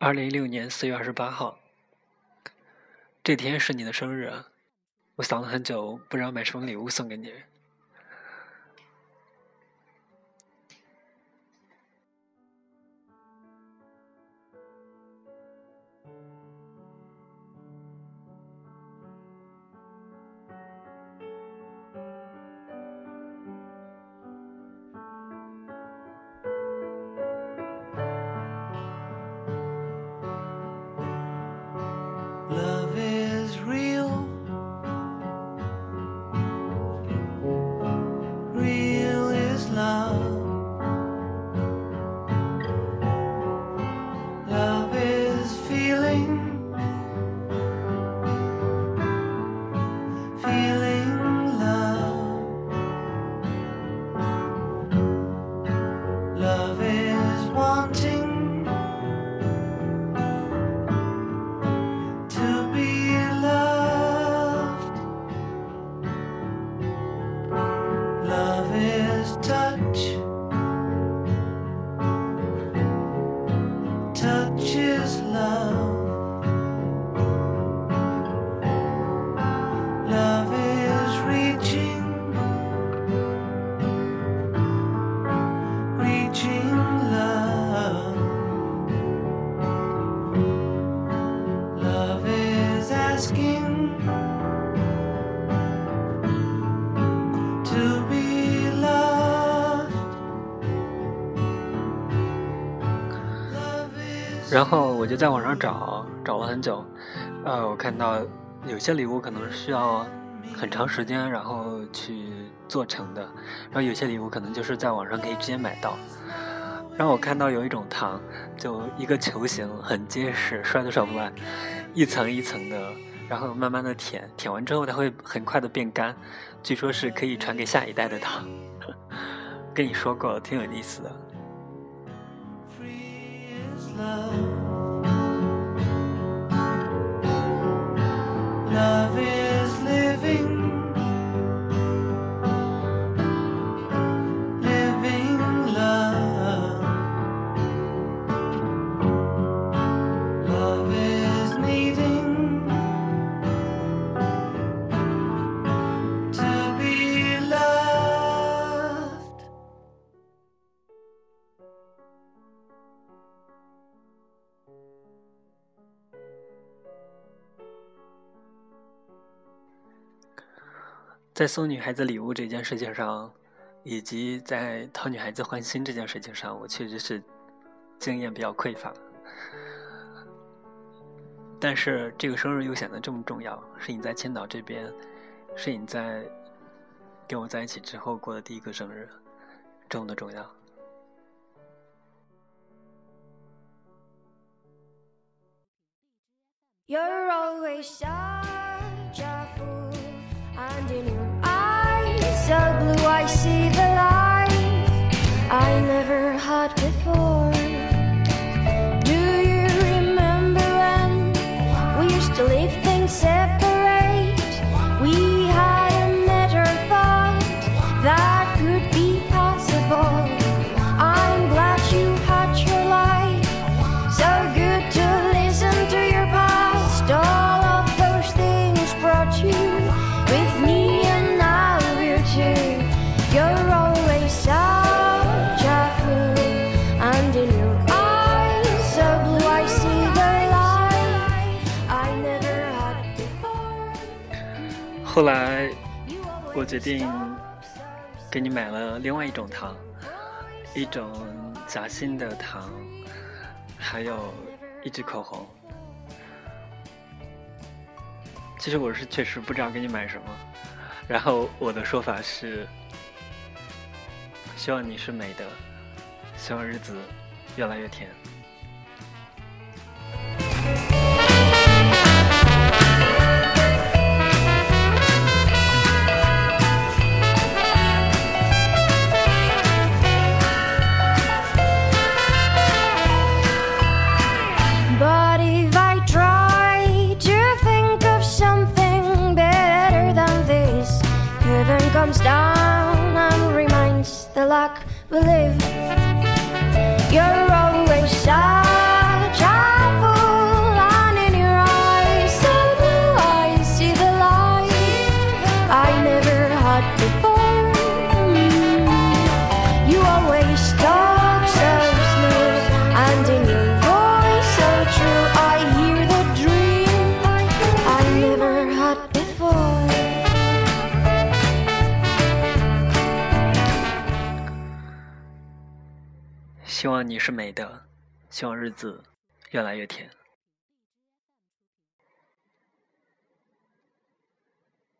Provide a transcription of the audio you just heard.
二零一六年四月二十八号，这天是你的生日！我想了很久，不知道买什么礼物送给你。time. 然后我就在网上找，找了很久，呃，我看到有些礼物可能需要很长时间，然后去做成的，然后有些礼物可能就是在网上可以直接买到。然后我看到有一种糖，就一个球形，很结实，摔都摔不烂，一层一层的，然后慢慢的舔，舔完之后它会很快的变干，据说是可以传给下一代的糖。跟你说过，挺有意思的。love. 在送女孩子礼物这件事情上，以及在讨女孩子欢心这件事情上，我确实是经验比较匮乏。但是这个生日又显得这么重要，是你在青岛这边，是你在跟我在一起之后过的第一个生日，这么的重要。You're always such a fool, and your so blue I see the light. I never had before. Do you remember when we used to leave things separate? We had a never thought that 后来，我决定给你买了另外一种糖，一种夹心的糖，还有一支口红。其实我是确实不知道给你买什么，然后我的说法是。希望你是美的，希望日子越来越甜。comes down and reminds the luck we live. 希望你是美的，希望日子越来越甜。